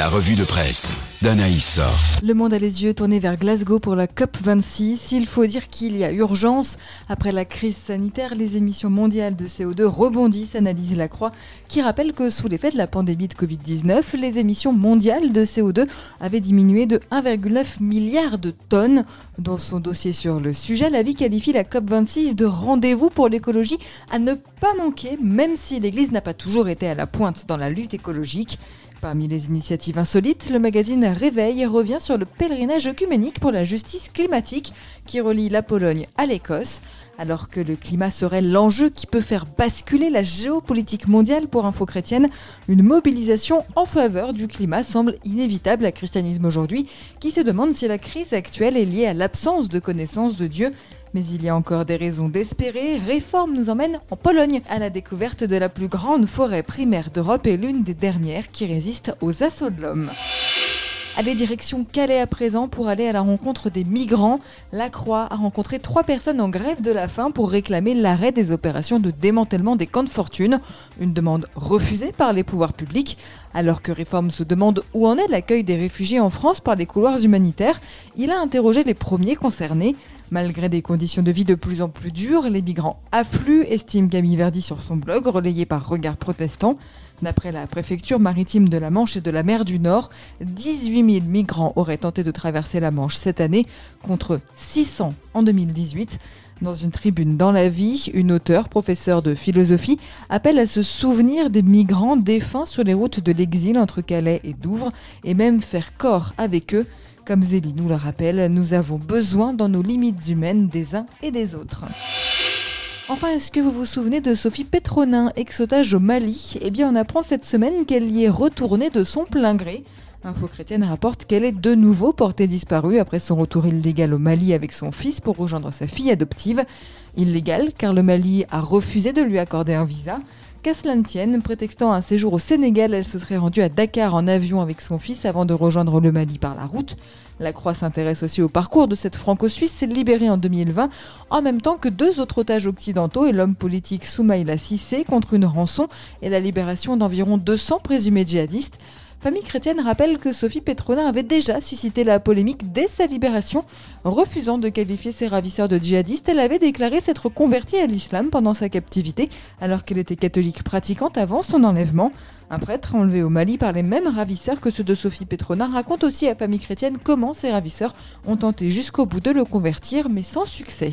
La revue de presse d'Anaïs Source. Le monde a les yeux tournés vers Glasgow pour la COP26. Il faut dire qu'il y a urgence. Après la crise sanitaire, les émissions mondiales de CO2 rebondissent, analyse la Croix, qui rappelle que sous l'effet de la pandémie de Covid-19, les émissions mondiales de CO2 avaient diminué de 1,9 milliard de tonnes. Dans son dossier sur le sujet, la vie qualifie la COP26 de rendez-vous pour l'écologie à ne pas manquer, même si l'Église n'a pas toujours été à la pointe dans la lutte écologique. Parmi les initiatives insolites, le magazine Réveil revient sur le pèlerinage œcuménique pour la justice climatique qui relie la Pologne à l'Écosse. Alors que le climat serait l'enjeu qui peut faire basculer la géopolitique mondiale pour Info Chrétienne, une mobilisation en faveur du climat semble inévitable à Christianisme aujourd'hui, qui se demande si la crise actuelle est liée à l'absence de connaissance de Dieu mais il y a encore des raisons d'espérer. Réforme nous emmène en Pologne à la découverte de la plus grande forêt primaire d'Europe et l'une des dernières qui résiste aux assauts de l'homme. Allez direction Calais à présent pour aller à la rencontre des migrants. La Croix a rencontré trois personnes en grève de la faim pour réclamer l'arrêt des opérations de démantèlement des camps de fortune. Une demande refusée par les pouvoirs publics. Alors que Réforme se demande où en est l'accueil des réfugiés en France par les couloirs humanitaires, il a interrogé les premiers concernés. Malgré des conditions de vie de plus en plus dures, les migrants affluent, estime Camille Verdi sur son blog, relayé par Regard Protestant. D'après la préfecture maritime de la Manche et de la mer du Nord, 18 000 migrants auraient tenté de traverser la Manche cette année, contre 600 en 2018. Dans une tribune dans la vie, une auteure, professeure de philosophie, appelle à se souvenir des migrants défunts sur les routes de l'exil entre Calais et Douvres et même faire corps avec eux. Comme Zélie nous le rappelle, nous avons besoin dans nos limites humaines des uns et des autres. Enfin, est-ce que vous vous souvenez de Sophie Petronin, ex-otage au Mali? Eh bien, on apprend cette semaine qu'elle y est retournée de son plein gré. Info chrétienne rapporte qu'elle est de nouveau portée disparue après son retour illégal au Mali avec son fils pour rejoindre sa fille adoptive. Illégal car le Mali a refusé de lui accorder un visa. Qu'à cela prétextant un séjour au Sénégal, elle se serait rendue à Dakar en avion avec son fils avant de rejoindre le Mali par la route. La Croix s'intéresse aussi au parcours de cette franco-suisse libérée en 2020, en même temps que deux autres otages occidentaux et l'homme politique Soumaïla Sissé contre une rançon et la libération d'environ 200 présumés djihadistes. Famille chrétienne rappelle que Sophie Petronin avait déjà suscité la polémique dès sa libération. Refusant de qualifier ses ravisseurs de djihadistes, elle avait déclaré s'être convertie à l'islam pendant sa captivité, alors qu'elle était catholique pratiquante avant son enlèvement. Un prêtre enlevé au Mali par les mêmes ravisseurs que ceux de Sophie Petronin raconte aussi à Famille chrétienne comment ses ravisseurs ont tenté jusqu'au bout de le convertir, mais sans succès.